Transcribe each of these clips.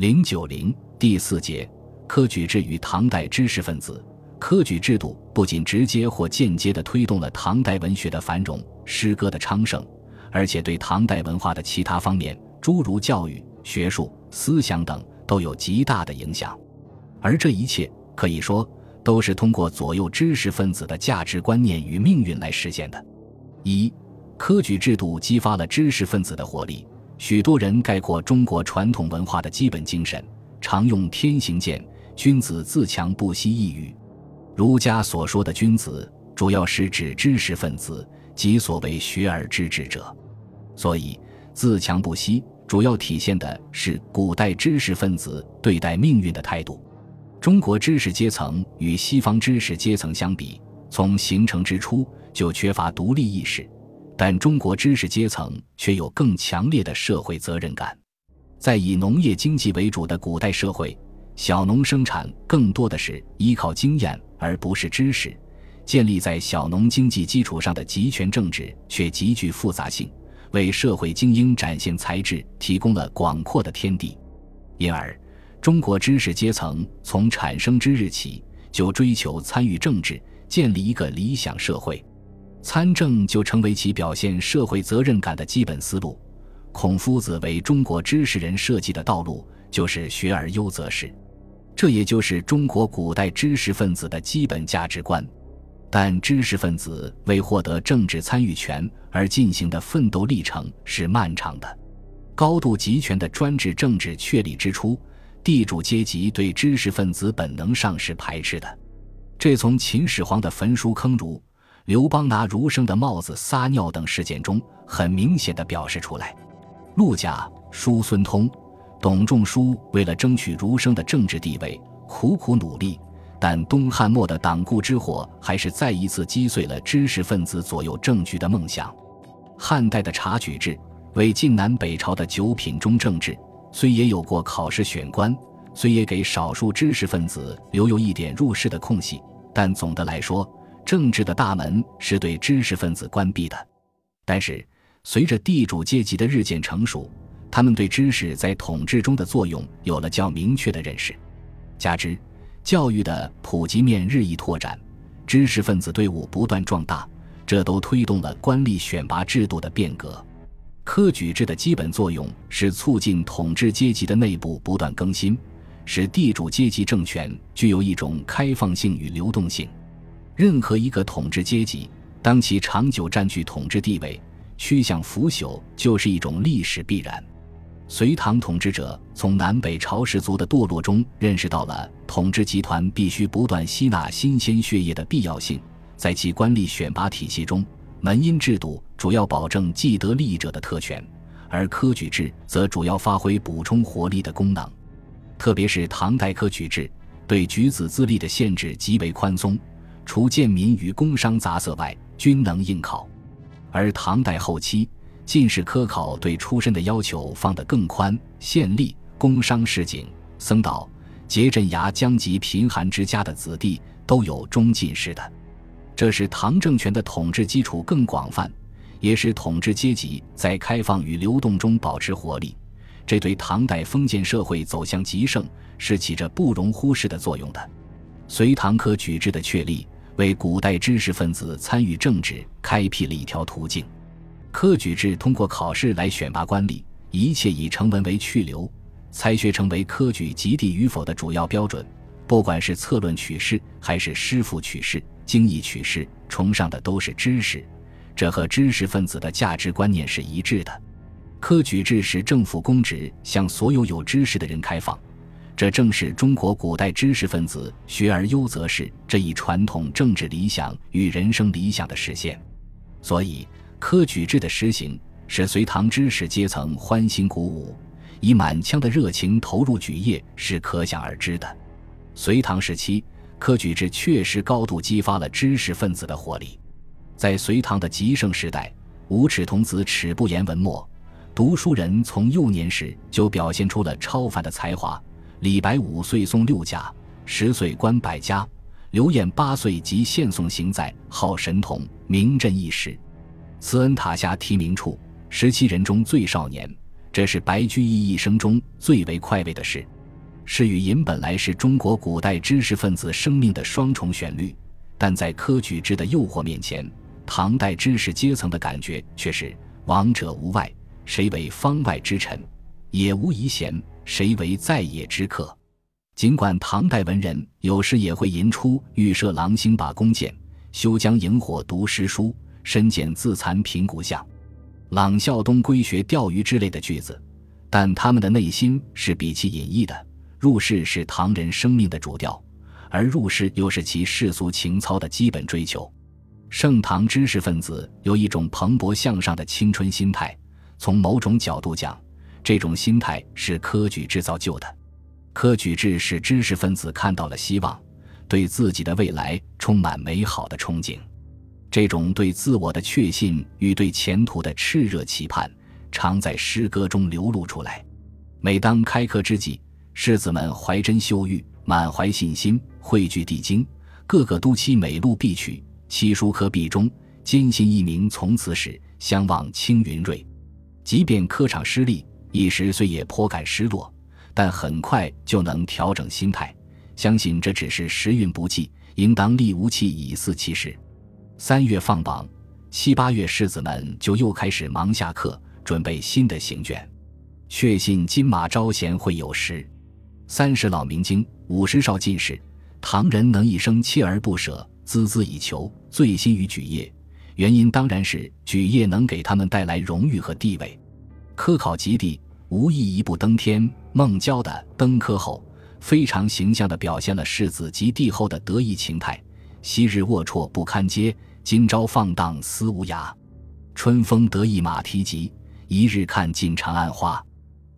零九零第四节科举制与唐代知识分子。科举制度不仅直接或间接地推动了唐代文学的繁荣、诗歌的昌盛，而且对唐代文化的其他方面，诸如教育、学术、思想等，都有极大的影响。而这一切可以说都是通过左右知识分子的价值观念与命运来实现的。一、科举制度激发了知识分子的活力。许多人概括中国传统文化的基本精神，常用“天行健，君子自强不息”一语。儒家所说的君子，主要是指知识分子，即所谓学而知之者。所以，自强不息主要体现的是古代知识分子对待命运的态度。中国知识阶层与西方知识阶层相比，从形成之初就缺乏独立意识，但中国知识阶层却有更强烈的社会责任感。在以农业经济为主的古代社会，小农生产更多的是依靠经验。而不是知识，建立在小农经济基础上的集权政治却极具复杂性，为社会精英展现才智提供了广阔的天地。因而，中国知识阶层从产生之日起就追求参与政治，建立一个理想社会，参政就成为其表现社会责任感的基本思路。孔夫子为中国知识人设计的道路就是学而优则仕。这也就是中国古代知识分子的基本价值观，但知识分子为获得政治参与权而进行的奋斗历程是漫长的。高度集权的专制政治确立之初，地主阶级对知识分子本能上是排斥的，这从秦始皇的焚书坑儒、刘邦拿儒生的帽子撒尿等事件中很明显的表示出来。陆贾、叔孙通。董仲舒为了争取儒生的政治地位，苦苦努力，但东汉末的党锢之火还是再一次击碎了知识分子左右政局的梦想。汉代的察举制为晋南北朝的九品中正制，虽也有过考试选官，虽也给少数知识分子留有一点入仕的空隙，但总的来说，政治的大门是对知识分子关闭的。但是，随着地主阶级的日渐成熟，他们对知识在统治中的作用有了较明确的认识，加之教育的普及面日益拓展，知识分子队伍不断壮大，这都推动了官吏选拔制度的变革。科举制的基本作用是促进统治阶级的内部不断更新，使地主阶级政权具有一种开放性与流动性。任何一个统治阶级，当其长久占据统治地位，趋向腐朽，就是一种历史必然。隋唐统治者从南北朝氏族的堕落中认识到了统治集团必须不断吸纳新鲜血液的必要性，在其官吏选拔体系中，门荫制度主要保证既得利益者的特权，而科举制则主要发挥补充活力的功能。特别是唐代科举制对举子资历的限制极为宽松，除贱民与工商杂色外，均能应考。而唐代后期。进士科考对出身的要求放得更宽，县吏、工商市井、僧道、节镇衙将及贫寒之家的子弟都有中进士的，这使唐政权的统治基础更广泛，也使统治阶级在开放与流动中保持活力。这对唐代封建社会走向极盛是起着不容忽视的作用的。隋唐科举制的确立，为古代知识分子参与政治开辟了一条途径。科举制通过考试来选拔官吏，一切以成文为去留，才学成为科举及第与否的主要标准。不管是策论取士，还是诗赋取士、经义取士，崇尚的都是知识，这和知识分子的价值观念是一致的。科举制使政府公职向所有有知识的人开放，这正是中国古代知识分子“学而优则仕”这一传统政治理想与人生理想的实现。所以。科举制的实行使隋唐知识阶层欢欣鼓舞，以满腔的热情投入举业是可想而知的。隋唐时期，科举制确实高度激发了知识分子的活力。在隋唐的极盛时代，无耻童子耻不言文墨，读书人从幼年时就表现出了超凡的才华。李白五岁诵六甲，十岁观百家；刘晏八岁即献颂行在，号神童，名震一时。慈恩塔下题名处，十七人中最少年，这是白居易一生中最为快慰的事。诗与吟本来是中国古代知识分子生命的双重旋律，但在科举制的诱惑面前，唐代知识阶层的感觉却是“王者无外，谁为方外之臣？也无遗贤，谁为在野之客？”尽管唐代文人有时也会吟出“欲射狼星把弓箭，休将萤火读诗书，身减自残凭骨相，朗笑东归学钓鱼”之类的句子，但他们的内心是比其隐逸的。入世是唐人生命的主调，而入世又是其世俗情操的基本追求。盛唐知识分子有一种蓬勃向上的青春心态，从某种角度讲，这种心态是科举制造就的。科举制使知识分子看到了希望，对自己的未来充满美好的憧憬。这种对自我的确信与对前途的炽热期盼，常在诗歌中流露出来。每当开课之际，士子们怀真秀玉，满怀信心，汇聚地京，个个都期美录必取，七书科必中，坚信一名从此始，相望青云瑞。即便科场失利，一时虽也颇感失落。但很快就能调整心态，相信这只是时运不济，应当力无弃以四其事。三月放榜，七八月士子们就又开始忙下课，准备新的行卷。确信金马招贤会有时，三十老明经，五十少进士。唐人能一生锲而不舍，孜孜以求，醉心于举业，原因当然是举业能给他们带来荣誉和地位。科考及第。无意一步登天，孟郊的《登科后》非常形象地表现了世子及帝后的得意情态。昔日龌龊不堪嗟，今朝放荡思无涯。春风得意马蹄疾，一日看尽长安花。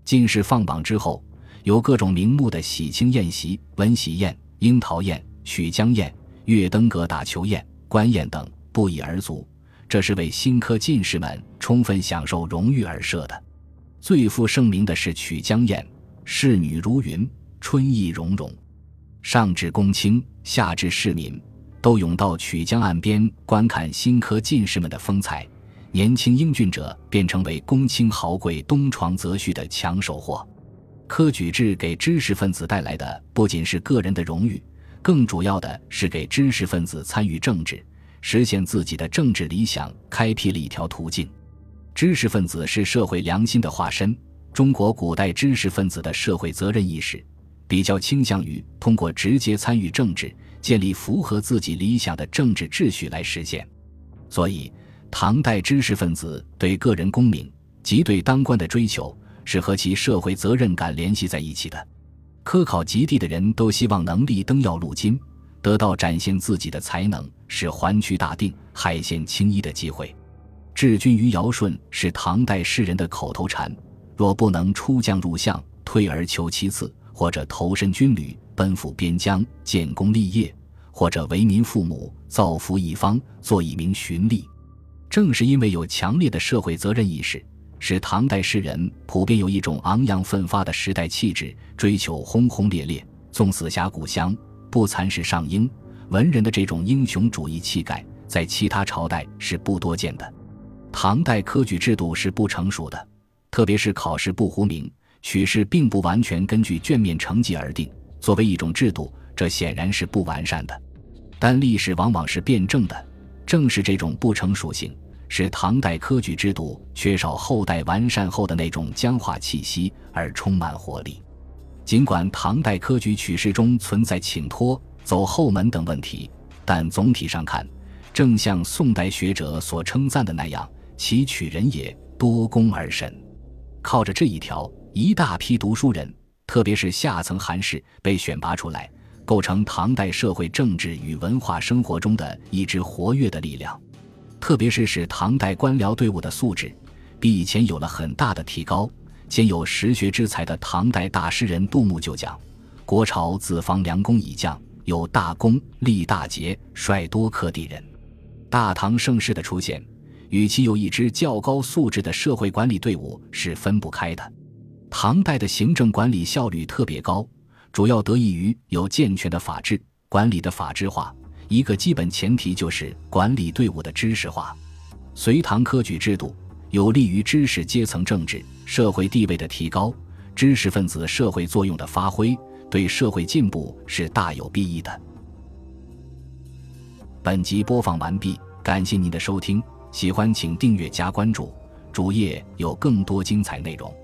进士放榜之后，有各种名目的喜庆宴席，文喜宴、樱桃宴、曲江宴、月登阁打球宴、官宴等不一而足。这是为新科进士们充分享受荣誉而设的。最负盛名的是曲江宴，仕女如云，春意融融，上至公卿，下至市民，都涌到曲江岸边观看新科进士们的风采。年轻英俊者便成为公卿豪贵东床则婿的抢手货。科举制给知识分子带来的不仅是个人的荣誉，更主要的是给知识分子参与政治、实现自己的政治理想开辟了一条途径。知识分子是社会良心的化身。中国古代知识分子的社会责任意识，比较倾向于通过直接参与政治，建立符合自己理想的政治秩序来实现。所以，唐代知识分子对个人功名及对当官的追求，是和其社会责任感联系在一起的。科考及第的人都希望能力登要路金，得到展现自己的才能，是环区大定、海县青衣的机会。治军于尧舜是唐代诗人的口头禅。若不能出将入相，退而求其次，或者投身军旅，奔赴边疆，建功立业，或者为民父母，造福一方，做一名循吏。正是因为有强烈的社会责任意识，使唐代诗人普遍有一种昂扬奋发的时代气质，追求轰轰烈烈，纵死侠故乡，不蚕食上英。文人的这种英雄主义气概，在其他朝代是不多见的。唐代科举制度是不成熟的，特别是考试不糊名，取士并不完全根据卷面成绩而定。作为一种制度，这显然是不完善的。但历史往往是辩证的，正是这种不成熟性，使唐代科举制度缺少后代完善后的那种僵化气息，而充满活力。尽管唐代科举取士中存在请托、走后门等问题，但总体上看，正像宋代学者所称赞的那样。其取人也多功而神，靠着这一条，一大批读书人，特别是下层寒士被选拔出来，构成唐代社会政治与文化生活中的一支活跃的力量。特别是使唐代官僚队伍的素质比以前有了很大的提高。兼有实学之才的唐代大诗人杜牧就讲：“国朝自方良公以降，有大功，立大节，率多科第人。”大唐盛世的出现。与其有一支较高素质的社会管理队伍是分不开的。唐代的行政管理效率特别高主要得益于有健全的法制管理的法制化一个基本前提就是管理队伍的知识化。隋唐科举制度有利于知识阶层政治社会地位的提高知识分子社会作用的发挥对社会进步是大有裨益的。本集播放完毕感谢您的收听。喜欢请订阅加关注主页有更多精彩内容。